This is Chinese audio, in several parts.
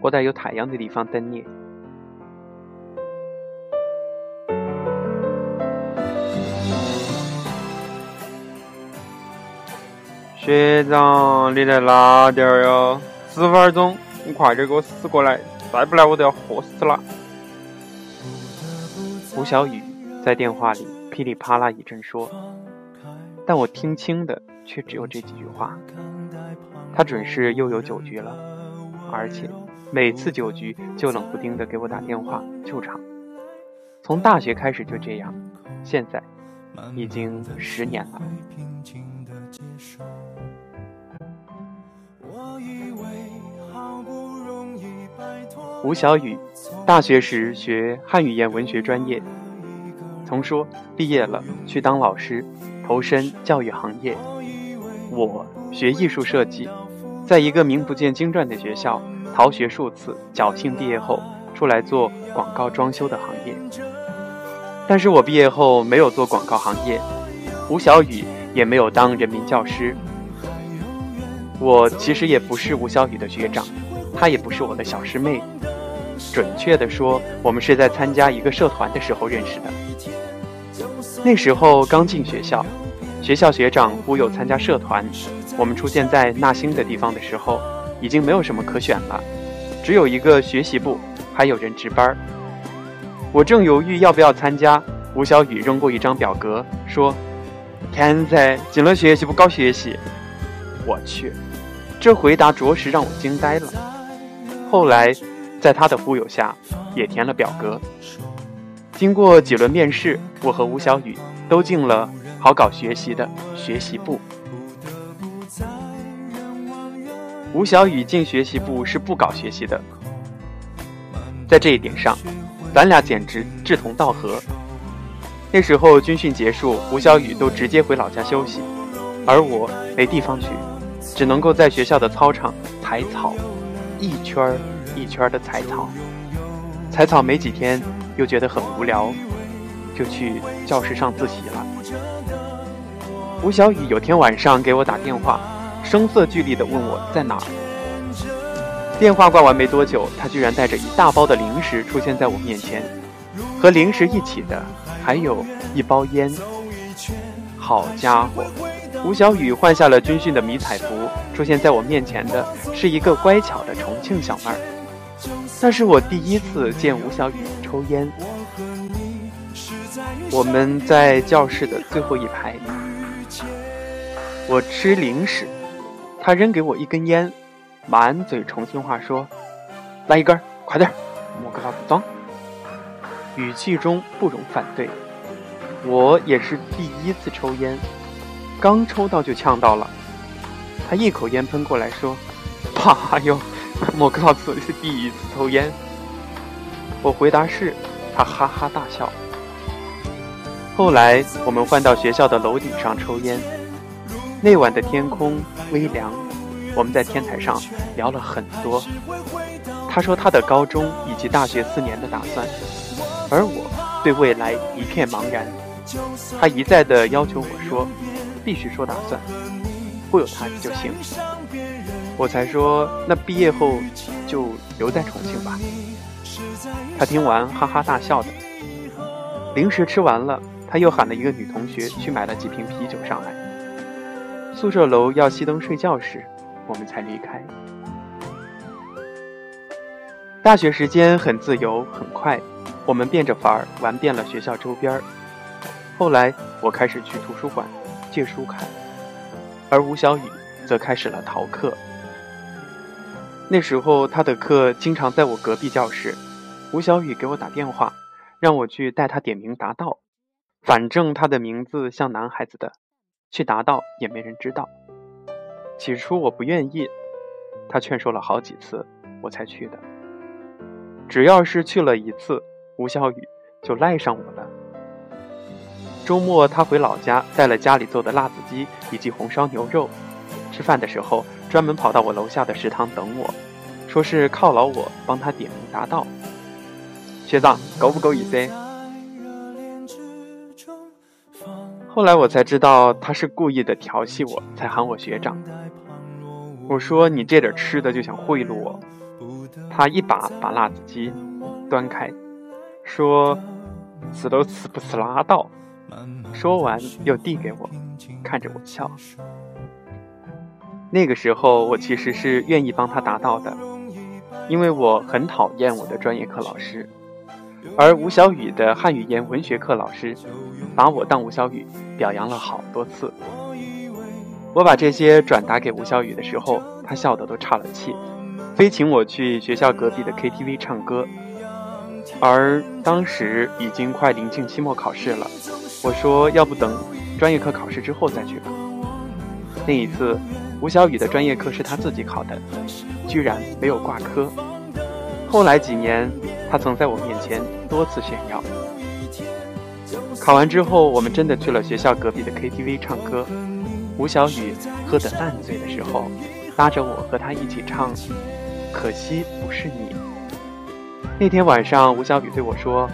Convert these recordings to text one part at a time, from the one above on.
我在有太阳的地方等你。学长，你来哪点儿哟？十分钟，你快点给我死过来！再不来，我都要喝死了。吴小雨在电话里噼里啪啦一阵说，但我听清的却只有这几句话。他准是又有酒局了，而且每次酒局就冷不丁的给我打电话救场。从大学开始就这样，现在已经十年了。吴小雨，大学时学汉语言文学专业，曾说毕业了去当老师，投身教育行业。我学艺术设计，在一个名不见经传的学校逃学数次，侥幸毕业后出来做广告装修的行业。但是我毕业后没有做广告行业，吴小雨也没有当人民教师。我其实也不是吴小雨的学长。她也不是我的小师妹，准确的说，我们是在参加一个社团的时候认识的。那时候刚进学校，学校学长忽悠参加社团。我们出现在纳新的地方的时候，已经没有什么可选了，只有一个学习部，还有人值班。我正犹豫要不要参加，吴小雨扔过一张表格，说：“天才进了学习部搞学习。”我去，这回答着实让我惊呆了。后来，在他的忽悠下，也填了表格。经过几轮面试，我和吴小雨都进了好搞学习的学习部。吴小雨进学习部是不搞学习的，在这一点上，咱俩简直志同道合。那时候军训结束，吴小雨都直接回老家休息，而我没地方去，只能够在学校的操场采草。一圈儿一圈儿的采草，采草没几天，又觉得很无聊，就去教室上自习了。吴小雨有天晚上给我打电话，声色俱厉地问我在哪儿。电话挂完没多久，他居然带着一大包的零食出现在我面前，和零食一起的还有一包烟。好家伙！吴小雨换下了军训的迷彩服，出现在我面前的是一个乖巧的重庆小妹儿。那是我第一次见吴小雨抽烟。我们在教室的最后一排，我吃零食，他扔给我一根烟，满嘴重庆话说：“来一根，快点，莫给老子脏。”语气中不容反对。我也是第一次抽烟。刚抽到就呛到了，他一口烟喷过来，说：“爸哟，莫告诉是第一次抽烟。”我回答是，他哈哈大笑。后来我们换到学校的楼顶上抽烟，那晚的天空微凉，我们在天台上聊了很多。他说他的高中以及大学四年的打算，而我对未来一片茫然。他一再的要求我说。必须说打算，忽悠他就行。我才说那毕业后就留在重庆吧。他听完哈哈大笑的。零食吃完了，他又喊了一个女同学去买了几瓶啤酒上来。宿舍楼要熄灯睡觉时，我们才离开。大学时间很自由很快，我们变着法儿玩遍了学校周边后来我开始去图书馆。借书看，而吴小雨则开始了逃课。那时候他的课经常在我隔壁教室，吴小雨给我打电话，让我去带他点名答到。反正他的名字像男孩子的，去答到也没人知道。起初我不愿意，他劝说了好几次，我才去的。只要是去了一次，吴小雨就赖上我了。周末，他回老家，带了家里做的辣子鸡以及红烧牛肉。吃饭的时候，专门跑到我楼下的食堂等我，说是犒劳我帮他点名答到。学长，够不够意思？后来我才知道，他是故意的调戏我，才喊我学长。我说你这点吃的就想贿赂我，他一把把辣子鸡端开，说：“死都死不死拉倒。”说完又递给我，看着我笑。那个时候我其实是愿意帮他答到的，因为我很讨厌我的专业课老师，而吴小雨的汉语言文学课老师把我当吴小雨表扬了好多次。我把这些转达给吴小雨的时候，他笑得都岔了气。非请我去学校隔壁的 KTV 唱歌，而当时已经快临近期末考试了。我说要不等专业课考试之后再去吧。那一次，吴小雨的专业课是他自己考的，居然没有挂科。后来几年，他曾在我面前多次炫耀。考完之后，我们真的去了学校隔壁的 KTV 唱歌。吴小雨喝得烂醉的时候，拉着我和他一起唱。可惜不是你。那天晚上，吴小雨对我说：“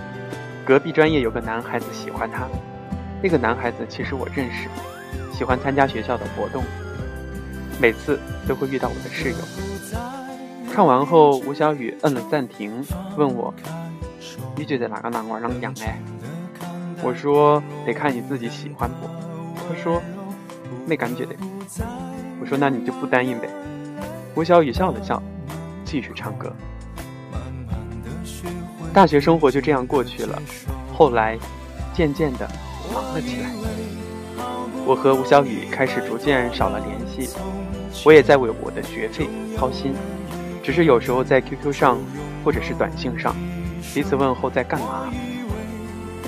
隔壁专业有个男孩子喜欢他，那个男孩子其实我认识，喜欢参加学校的活动，每次都会遇到我的室友。”唱完后，吴小雨摁了暂停，问我：“你觉得哪个男娃啷样哎？”我说：“得看你自己喜欢不。”他说：“没感觉的。”我说：“那你就不答应呗。”吴小雨笑了笑。继续唱歌，大学生活就这样过去了。后来，渐渐的忙了起来，我和吴小雨开始逐渐少了联系。我也在为我的学费操心，只是有时候在 QQ 上或者是短信上彼此问候在干嘛。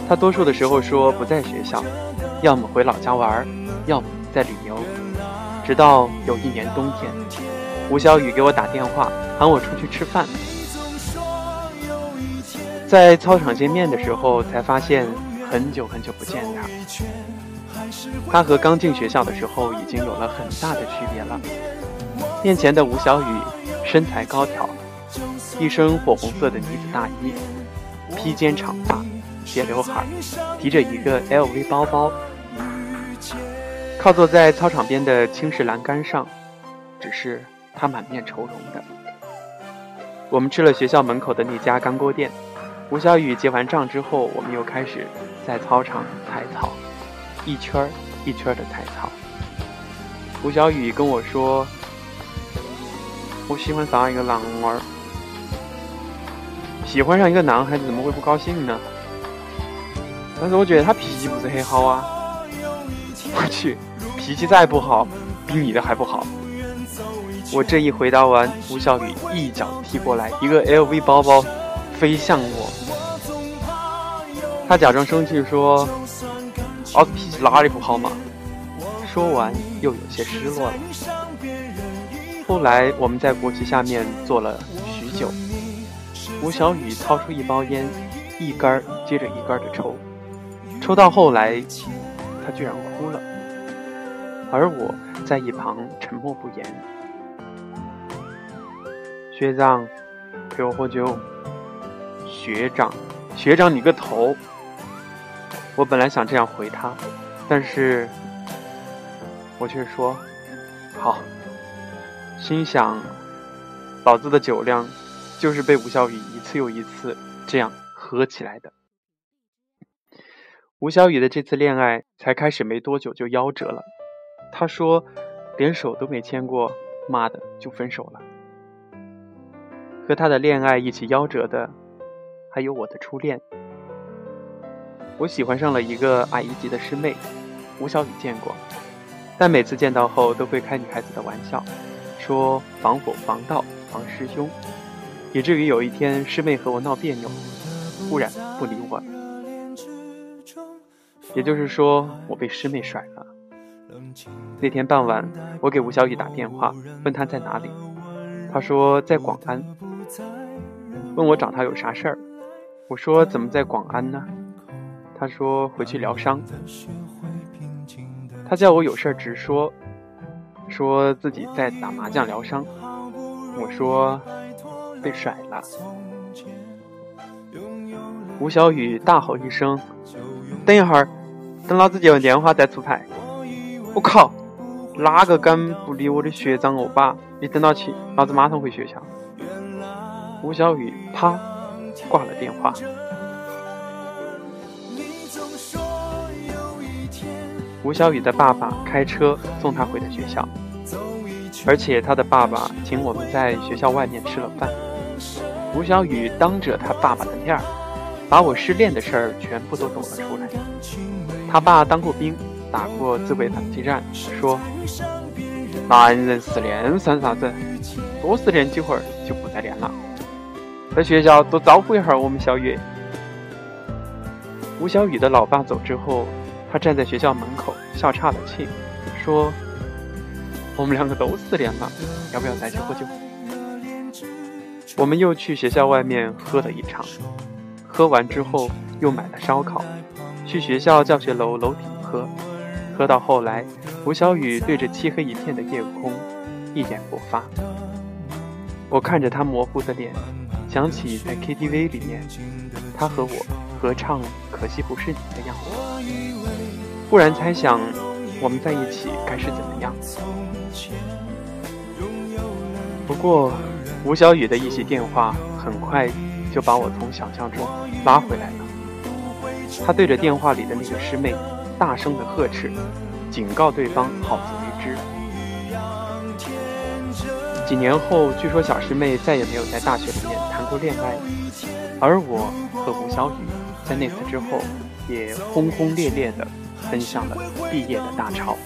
他多数的时候说不在学校，要么回老家玩，要么在旅游。直到有一年冬天，吴小雨给我打电话。喊我出去吃饭，在操场见面的时候，才发现很久很久不见他。他和刚进学校的时候已经有了很大的区别了。面前的吴小雨身材高挑，一身火红色的呢子大衣，披肩长发，斜刘海，提着一个 LV 包包，靠坐在操场边的青石栏杆上，只是他满面愁容的。我们吃了学校门口的那家干锅店。吴小雨结完账之后，我们又开始在操场踩草，一圈儿一圈儿的踩草。吴小雨跟我说：“我喜欢上一个男娃儿，喜欢上一个男孩子怎么会不高兴呢？但是我觉得他脾气不是很好啊。我去，脾气再不好，比你的还不好。”我这一回答完，吴小雨一脚踢过来，一个 LV 包包飞向我。他假装生气说：“儿子脾气哪里不好嘛？”说完又有些失落了。后来我们在国旗下面坐了许久，吴小雨掏出一包烟，一根接着一根的抽，抽到后来，他居然哭了，而我在一旁沉默不言。学长，陪我喝酒。学长，学长你个头！我本来想这样回他，但是我却说好。心想，老子的酒量就是被吴小雨一次又一次这样喝起来的。吴小雨的这次恋爱才开始没多久就夭折了。他说，连手都没牵过，妈的就分手了。和他的恋爱一起夭折的，还有我的初恋。我喜欢上了一个矮一级的师妹，吴小雨见过，但每次见到后都会开女孩子的玩笑，说防火防盗防师兄，以至于有一天师妹和我闹别扭，忽然不理我了。也就是说，我被师妹甩了。那天傍晚，我给吴小雨打电话，问他在哪里，他说在广安。问我找他有啥事儿，我说怎么在广安呢？他说回去疗伤。他叫我有事儿直说，说自己在打麻将疗伤。我说被甩了。吴小雨大吼一声：“等一会儿，等老子接完电话再出牌。”我靠，哪个敢不理我的学长欧巴？你等到起，老子马上回学校。吴小雨啪挂了电话。吴小雨的爸爸开车送他回的学校，而且他的爸爸请我们在学校外面吃了饭。吴小雨当着他爸爸的面儿，把我失恋的事儿全部都抖了出来。他爸当过兵，打过自卫反击战，说：“男人失恋算啥子？多失恋几会儿就不再恋了。在学校多招呼一下我们小雨。”吴小雨的老爸走之后，他站在学校门口笑岔了气，说：“我们两个都失恋了，要不要再去喝酒？”我们又去学校外面喝了一场，喝完之后又买了烧烤，去学校教学楼楼顶喝，喝到后来，吴小雨对着漆黑一片的夜空一言不发。我看着他模糊的脸，想起在 KTV 里面他和我合唱《可惜不是你》的样子，忽然猜想我们在一起该是怎么样。不过。吴小雨的一席电话很快就把我从想象中拉回来了。他对着电话里的那个师妹大声的呵斥，警告对方好自为之。几年后，据说小师妹再也没有在大学里面谈过恋爱，而我和吴小雨在那次之后也轰轰烈烈的奔向了毕业的大潮。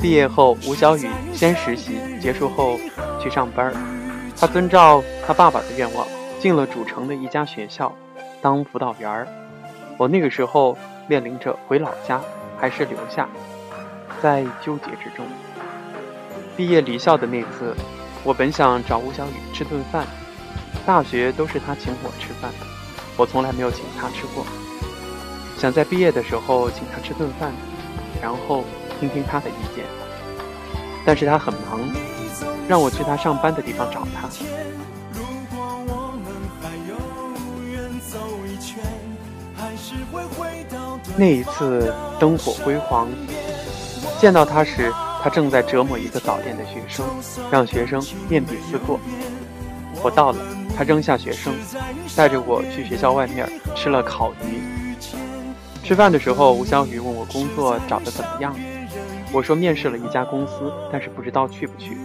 毕业后，吴小雨先实习，结束后去上班。他遵照他爸爸的愿望，进了主城的一家学校当辅导员儿。我那个时候面临着回老家还是留下，在纠结之中。毕业离校的那次，我本想找吴小雨吃顿饭，大学都是他请我吃饭，我从来没有请他吃过，想在毕业的时候请他吃顿饭，然后。听听他的意见，但是他很忙，让我去他上班的地方找他。那一次灯火辉煌，见到他时，他正在折磨一个早恋的学生，让学生面壁思过。我到了，他扔下学生，带着我去学校外面吃了烤鱼。吃饭的时候，吴小雨问我工作找的怎么样。我说面试了一家公司，但是不知道去不去。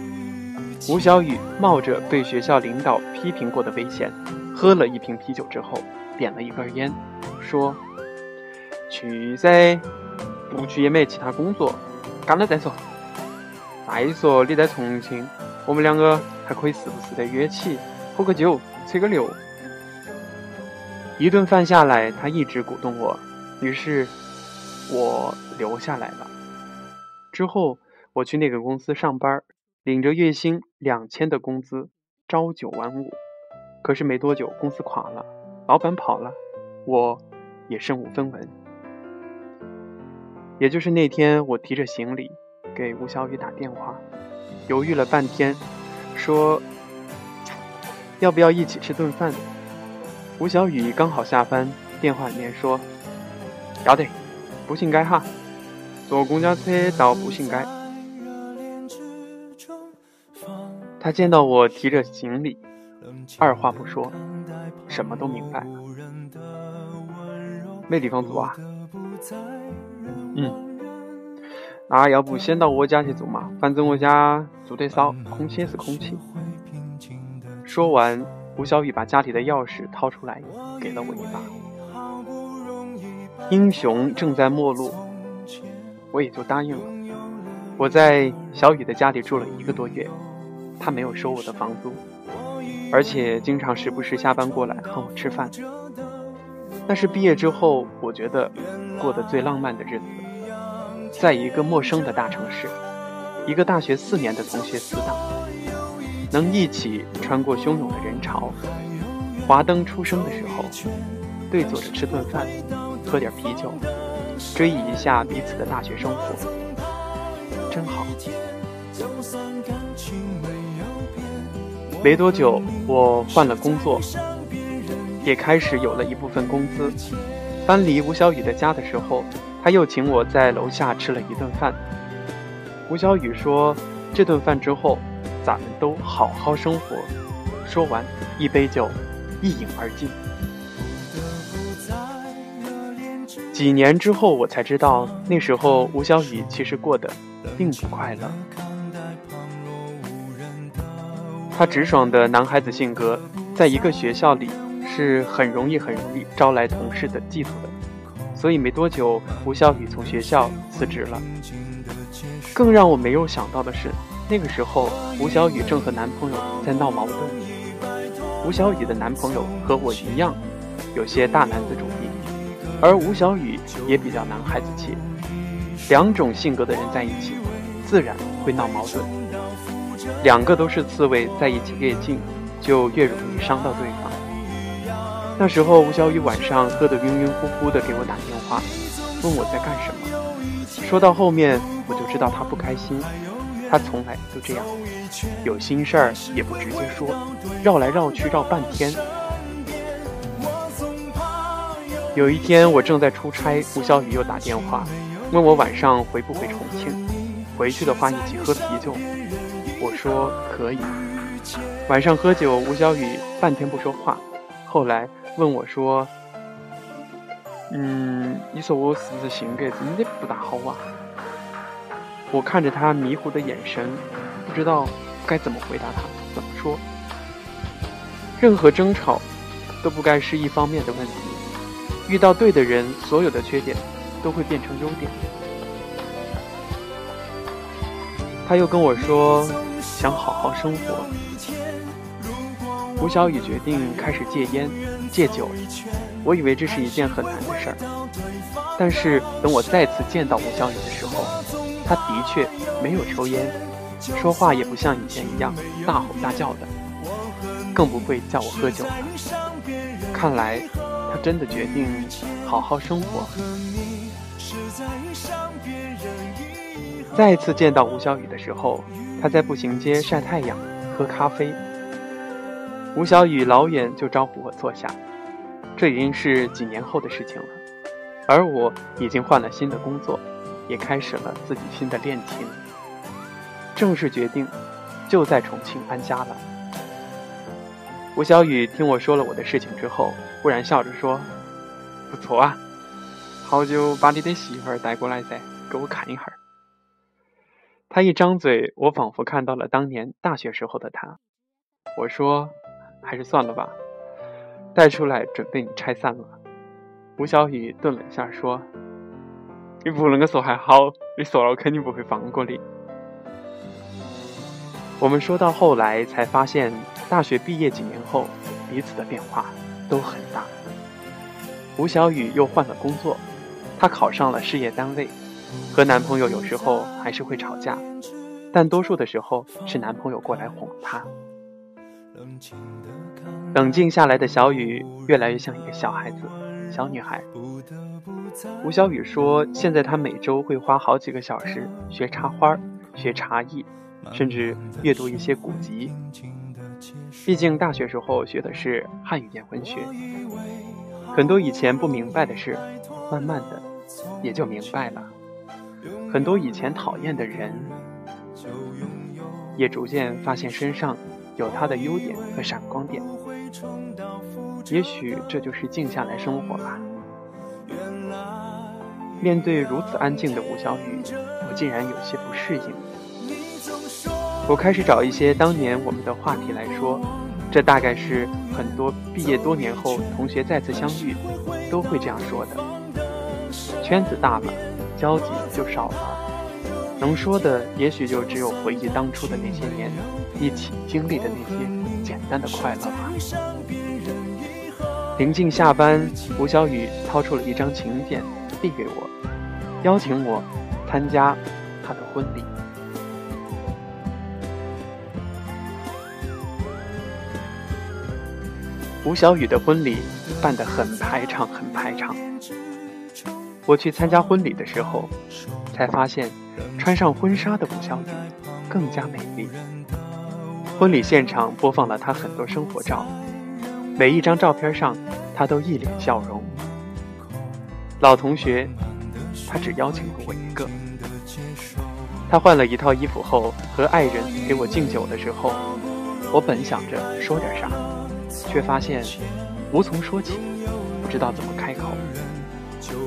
吴小雨冒着被学校领导批评过的危险，喝了一瓶啤酒之后，点了一根烟，说：“去噻，不去也没其他工作，干了再说。再说你在重庆，我们两个还可以时不时的约起喝个酒，吹个牛。”一顿饭下来，他一直鼓动我，于是我留下来了。之后，我去那个公司上班，领着月薪两千的工资，朝九晚五。可是没多久，公司垮了，老板跑了，我也身无分文。也就是那天，我提着行李给吴小雨打电话，犹豫了半天，说要不要一起吃顿饭。吴小雨刚好下班，电话里面说要得，步行街哈。坐公交车到步行街，他见到我提着行李，二话不说，什么都明白了。没地方住啊？嗯，那要不先到我家去住嘛？反正我家住得少，空气也是空气。说完，吴小雨把家里的钥匙掏出来，给了我一把。英雄正在末路。我也就答应了。我在小雨的家里住了一个多月，他没有收我的房租，而且经常时不时下班过来和我吃饭。那是毕业之后，我觉得过得最浪漫的日子，在一个陌生的大城市，一个大学四年的同学死党，能一起穿过汹涌的人潮，华灯初升的时候，对坐着吃顿饭，喝点啤酒。追忆一下彼此的大学生活，真好。没多久，我换了工作，也开始有了一部分工资。搬离吴小雨的家的时候，他又请我在楼下吃了一顿饭。吴小雨说：“这顿饭之后，咱们都好好生活。”说完，一杯酒一饮而尽。几年之后，我才知道，那时候吴小雨其实过得并不快乐。他直爽的男孩子性格，在一个学校里是很容易、很容易招来同事的嫉妒的。所以没多久，吴小雨从学校辞职了。更让我没有想到的是，那个时候吴小雨正和男朋友在闹矛盾。吴小雨的男朋友和我一样，有些大男子主义，而吴小雨也比较男孩子气。两种性格的人在一起，自然会闹矛盾。两个都是刺猬，在一起越近，就越容易伤到对方。那时候，吴小雨晚上喝得晕晕乎乎的，给我打电话，问我在干什么。说到后面，我就知道他不开心。他从来都这样，有心事儿也不直接说，绕来绕去绕半天。有一天我正在出差，吴小雨又打电话，问我晚上回不回重庆，回去的话一起喝啤酒。我说可以。晚上喝酒，吴小雨半天不说话，后来问我说：“嗯，你说我是不是性格真的不大好啊？”我看着他迷糊的眼神，不知道该怎么回答他。怎么说？任何争吵都不该是一方面的问题。遇到对的人，所有的缺点都会变成优点。他又跟我说想好好生活。吴小雨决定开始戒烟、戒酒。我以为这是一件很难的事儿，但是等我再次见到吴小雨的时候。他的确没有抽烟，说话也不像以前一样大吼大叫的，更不会叫我喝酒了。看来他真的决定好好生活。再次见到吴小雨的时候，他在步行街晒太阳、喝咖啡。吴小雨老远就招呼我坐下，这已经是几年后的事情了，而我已经换了新的工作。也开始了自己新的恋情，正式决定就在重庆安家了。吴小雨听我说了我的事情之后，忽然笑着说：“不错啊，好久把你的媳妇儿带过来噻，给我看一下。”他一张嘴，我仿佛看到了当年大学时候的他。我说：“还是算了吧，带出来准备你拆散了。”吴小雨顿了一下说。你不能够说还好，你说了我肯定不会放过你。我们说到后来才发现，大学毕业几年后，彼此的变化都很大。吴小雨又换了工作，她考上了事业单位，和男朋友有时候还是会吵架，但多数的时候是男朋友过来哄她。冷静下来的小雨越来越像一个小孩子。小女孩吴小雨说：“现在她每周会花好几个小时学插花、学茶艺，甚至阅读一些古籍。毕竟大学时候学的是汉语言文学，很多以前不明白的事，慢慢的也就明白了。很多以前讨厌的人，也逐渐发现身上有他的优点和闪光点。”也许这就是静下来生活吧。面对如此安静的吴小雨，我竟然有些不适应。我开始找一些当年我们的话题来说，这大概是很多毕业多年后同学再次相遇都会这样说的。圈子大了，交集就少了，能说的也许就只有回忆当初的那些年，一起经历的那些简单的快乐吧。临近下班，吴小雨掏出了一张请柬，递给我，邀请我参加他的婚礼。吴小雨的婚礼办得很排场，很排场。我去参加婚礼的时候，才发现穿上婚纱的吴小雨更加美丽。婚礼现场播放了她很多生活照。每一张照片上，她都一脸笑容。老同学他只邀请了我一个。他换了一套衣服后，和爱人给我敬酒的时候，我本想着说点啥，却发现无从说起，不知道怎么开口。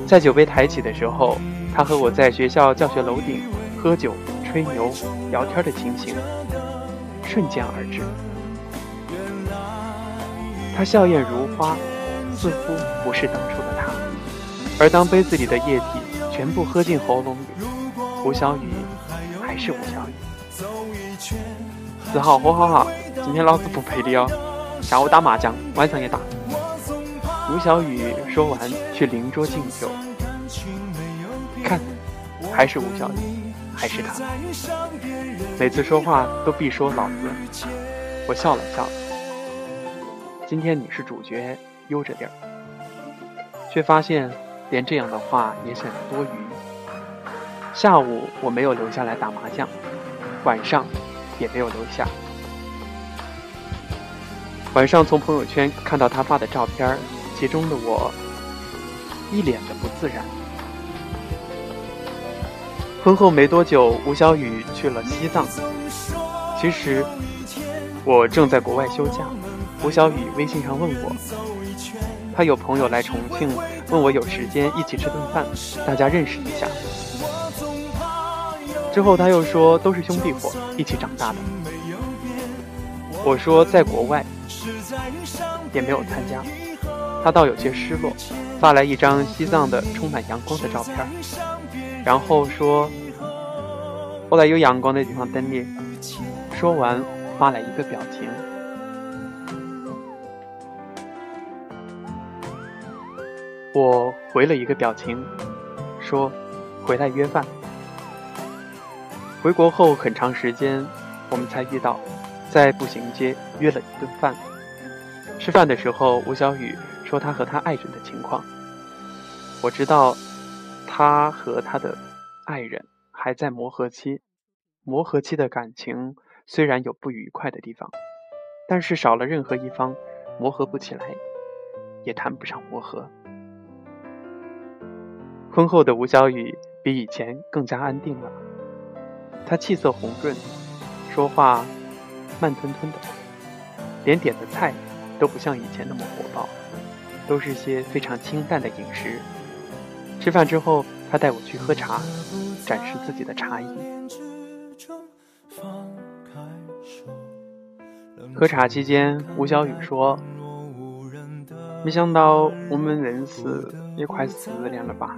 在酒杯抬起的时候，他和我在学校教学楼顶喝酒、吹牛、聊天的情形瞬间而至。他笑靥如花，似乎不是当初的他。而当杯子里的液体全部喝进喉咙里，吴小雨还是吴小雨。四号，喝好好，今天老子不陪你哦。下午打麻将，晚上也打。吴小雨说完，去邻桌敬酒。还是吴小雨，还是他。每次说话都必说老子。我笑了笑。今天你是主角，悠着点儿。却发现，连这样的话也显得多余。下午我没有留下来打麻将，晚上也没有留下。晚上从朋友圈看到他发的照片其中的我一脸的不自然。婚后没多久，吴小雨去了西藏。其实我正在国外休假。吴小雨微信上问我，他有朋友来重庆，问我有时间一起吃顿饭，大家认识一下。之后他又说都是兄弟伙，一起长大的。我说在国外，也没有参加。他倒有些失落，发来一张西藏的充满阳光的照片，然后说：“我在有阳光的地方等你。”说完，发来一个表情。我回了一个表情，说：“回来约饭。”回国后很长时间，我们才遇到，在步行街约了一顿饭。吃饭的时候，吴小雨。说他和他爱人的情况，我知道，他和他的爱人还在磨合期。磨合期的感情虽然有不愉快的地方，但是少了任何一方，磨合不起来，也谈不上磨合。婚后的吴小雨比以前更加安定了，她气色红润，说话慢吞吞的，连点的菜都不像以前那么火爆。都是些非常清淡的饮食。吃饭之后，他带我去喝茶，展示自己的茶艺。喝茶期间，吴小雨说：“没想到我们认识也快四年了吧？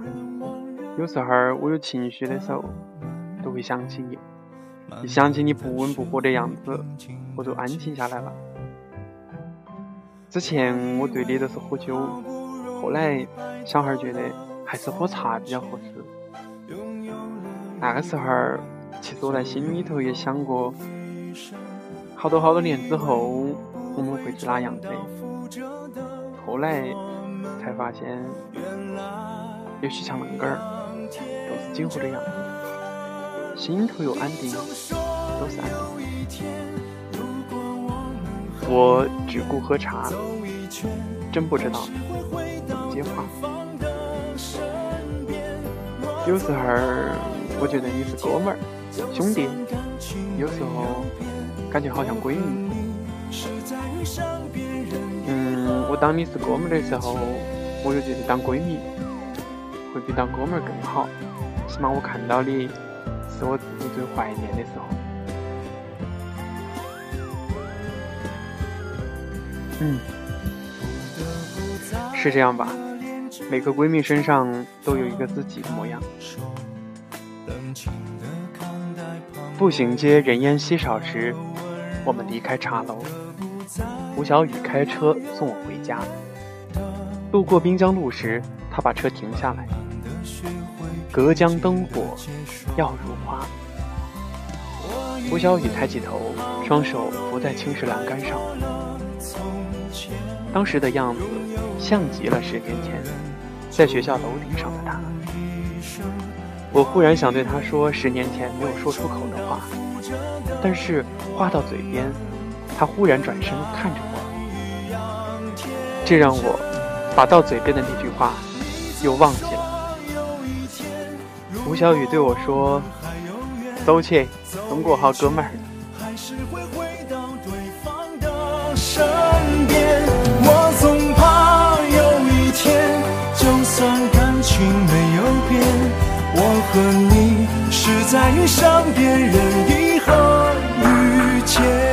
有时候我有情绪的时候，都会想起你。一想起你不温不火的样子，我就安静下来了。”之前我对你都是喝酒，后来小孩觉得还是喝茶比较合适。那个时候，其实我在心里头也想过，好多好多年之后我们会是哪样的。后来才发现，也许像那个儿，都是今后的样子，心头又安定，都是安定。我只顾喝茶，真不知道怎么接话。有时候我觉得你是哥们儿、兄弟，有时候感觉好像闺蜜。嗯，我当你是哥们儿的时候，我就觉得当闺蜜会比当哥们儿更好，起码我看到你是我自己最怀念的时候。嗯，是这样吧？每个闺蜜身上都有一个自己的模样。步行街人烟稀少时，我们离开茶楼。吴小雨开车送我回家。路过滨江路时，他把车停下来。隔江灯火耀如花。吴小雨抬起头，双手扶在青石栏杆上。当时的样子像极了十年前在学校楼顶上的他，我忽然想对他说十年前没有说出口的话，但是话到嘴边，他忽然转身看着我。这让我把到嘴边的那句话又忘记了。吴小雨对我说，都去，等我好哥们。和你是在上天任意和遇见。